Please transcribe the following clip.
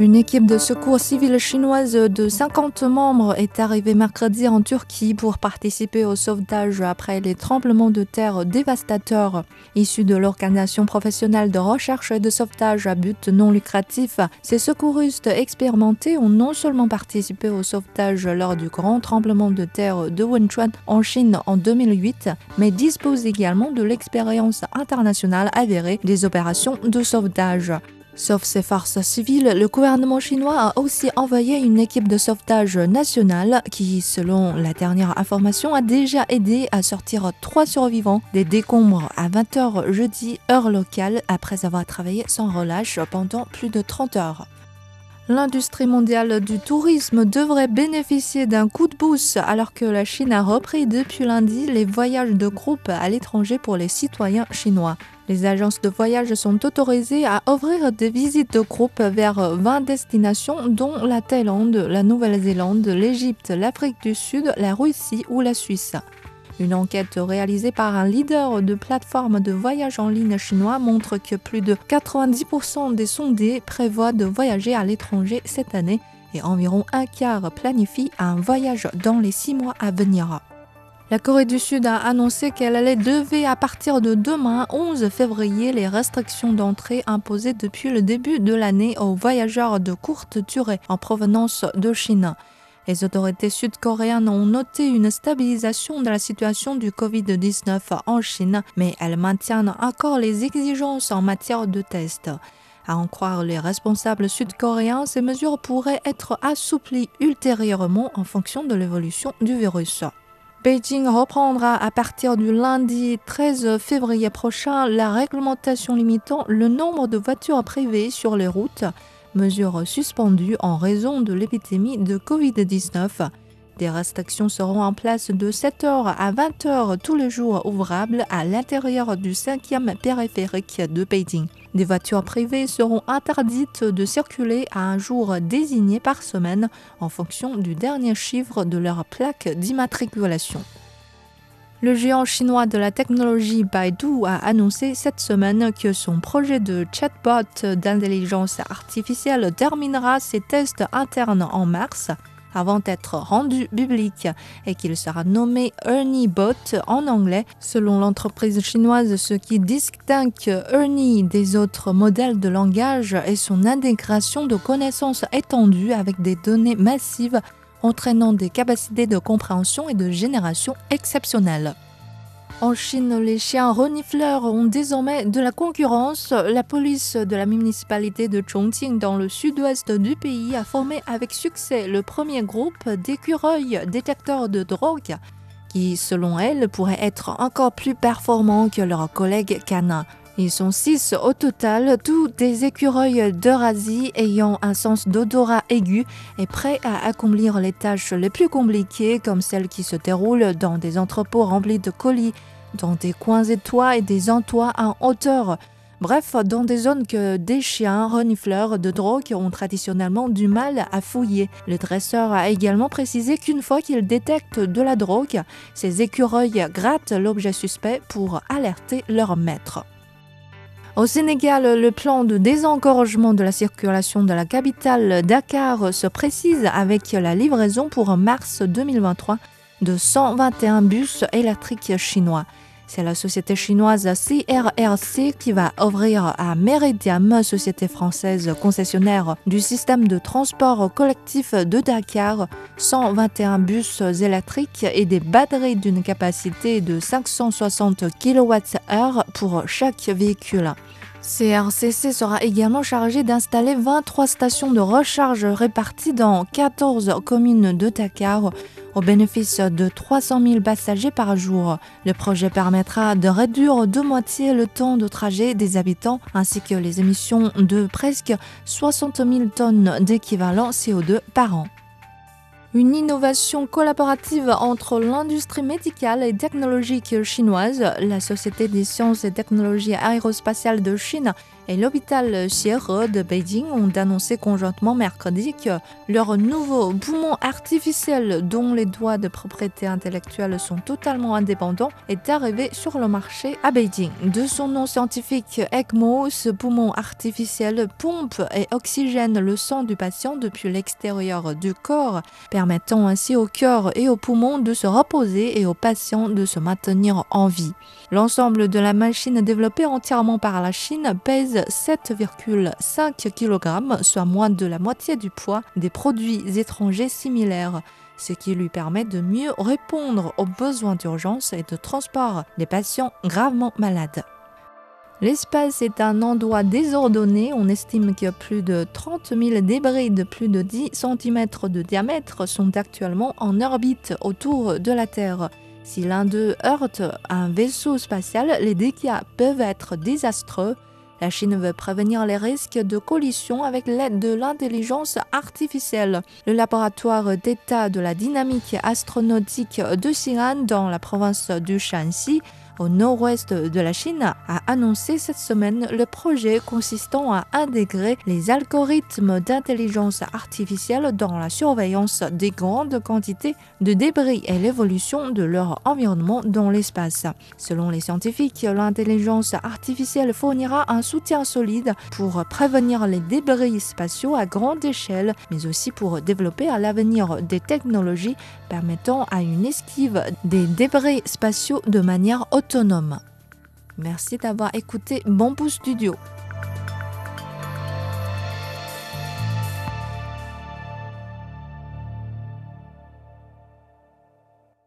Une équipe de secours civil chinoise de 50 membres est arrivée mercredi en Turquie pour participer au sauvetage après les tremblements de terre dévastateurs. Issus de l'organisation professionnelle de recherche et de sauvetage à but non lucratif, ces secouristes expérimentés ont non seulement participé au sauvetage lors du grand tremblement de terre de Wenchuan en Chine en 2008, mais disposent également de l'expérience internationale avérée des opérations de sauvetage. Sauf ces forces civiles, le gouvernement chinois a aussi envoyé une équipe de sauvetage nationale qui, selon la dernière information, a déjà aidé à sortir trois survivants des décombres à 20h jeudi, heure locale, après avoir travaillé sans relâche pendant plus de 30 heures. L'industrie mondiale du tourisme devrait bénéficier d'un coup de boost alors que la Chine a repris depuis lundi les voyages de groupe à l'étranger pour les citoyens chinois. Les agences de voyage sont autorisées à offrir des visites de groupe vers 20 destinations dont la Thaïlande, la Nouvelle-Zélande, l'Égypte, l'Afrique du Sud, la Russie ou la Suisse. Une enquête réalisée par un leader de plateforme de voyage en ligne chinois montre que plus de 90% des sondés prévoient de voyager à l'étranger cette année et environ un quart planifie un voyage dans les six mois à venir. La Corée du Sud a annoncé qu'elle allait lever à partir de demain, 11 février, les restrictions d'entrée imposées depuis le début de l'année aux voyageurs de courte durée en provenance de Chine. Les autorités sud-coréennes ont noté une stabilisation de la situation du Covid-19 en Chine, mais elles maintiennent encore les exigences en matière de tests. À en croire les responsables sud-coréens, ces mesures pourraient être assouplies ultérieurement en fonction de l'évolution du virus. Beijing reprendra à partir du lundi 13 février prochain la réglementation limitant le nombre de voitures privées sur les routes, mesure suspendue en raison de l'épidémie de Covid-19. Des restrictions seront en place de 7h à 20h tous les jours ouvrables à l'intérieur du 5e périphérique de Beijing. Des voitures privées seront interdites de circuler à un jour désigné par semaine en fonction du dernier chiffre de leur plaque d'immatriculation. Le géant chinois de la technologie Baidu a annoncé cette semaine que son projet de chatbot d'intelligence artificielle terminera ses tests internes en mars avant d'être rendu public et qu'il sera nommé Ernie Bot en anglais. Selon l'entreprise chinoise, ce qui distingue Ernie des autres modèles de langage est son intégration de connaissances étendues avec des données massives entraînant des capacités de compréhension et de génération exceptionnelles. En Chine, les chiens renifleurs ont désormais de la concurrence. La police de la municipalité de Chongqing dans le sud-ouest du pays a formé avec succès le premier groupe d'écureuils détecteurs de drogue qui, selon elle, pourrait être encore plus performants que leurs collègues canins. Ils sont six au total, tous des écureuils d'Eurasie ayant un sens d'odorat aigu et prêts à accomplir les tâches les plus compliquées comme celles qui se déroulent dans des entrepôts remplis de colis, dans des coins étroits et des entois en hauteur. Bref, dans des zones que des chiens renifleurs de drogue ont traditionnellement du mal à fouiller. Le dresseur a également précisé qu'une fois qu'il détecte de la drogue, ces écureuils grattent l'objet suspect pour alerter leur maître. Au Sénégal, le plan de désengorgement de la circulation de la capitale Dakar se précise avec la livraison pour mars 2023 de 121 bus électriques chinois. C'est la société chinoise CRRC qui va ouvrir à Meridiam, société française concessionnaire du système de transport collectif de Dakar, 121 bus électriques et des batteries d'une capacité de 560 kWh pour chaque véhicule. CRCC sera également chargé d'installer 23 stations de recharge réparties dans 14 communes de Dakar au bénéfice de 300 000 passagers par jour. Le projet permettra de réduire de moitié le temps de trajet des habitants ainsi que les émissions de presque 60 000 tonnes d'équivalent CO2 par an. Une innovation collaborative entre l'industrie médicale et technologique chinoise, la Société des sciences et technologies aérospatiales de Chine et l'hôpital Xiehe de Beijing ont annoncé conjointement mercredi que leur nouveau poumon artificiel, dont les droits de propriété intellectuelle sont totalement indépendants, est arrivé sur le marché à Beijing. De son nom scientifique ECMO, ce poumon artificiel pompe et oxygène le sang du patient depuis l'extérieur du corps, permettant ainsi au cœur et aux poumons de se reposer et aux patients de se maintenir en vie. L'ensemble de la machine développée entièrement par la Chine pèse 7,5 kg, soit moins de la moitié du poids des produits étrangers similaires ce qui lui permet de mieux répondre aux besoins d'urgence et de transport des patients gravement malades. L'espace est un endroit désordonné. On estime que plus de 30 000 débris de plus de 10 cm de diamètre sont actuellement en orbite autour de la Terre. Si l'un d'eux heurte un vaisseau spatial, les dégâts peuvent être désastreux. La Chine veut prévenir les risques de collision avec l'aide de l'intelligence artificielle. Le laboratoire d'état de la dynamique astronautique de Xi'an dans la province du Shanxi au nord-ouest de la Chine, a annoncé cette semaine le projet consistant à intégrer les algorithmes d'intelligence artificielle dans la surveillance des grandes quantités de débris et l'évolution de leur environnement dans l'espace. Selon les scientifiques, l'intelligence artificielle fournira un soutien solide pour prévenir les débris spatiaux à grande échelle, mais aussi pour développer à l'avenir des technologies permettant à une esquive des débris spatiaux de manière Merci d'avoir écouté Bamboo Studio.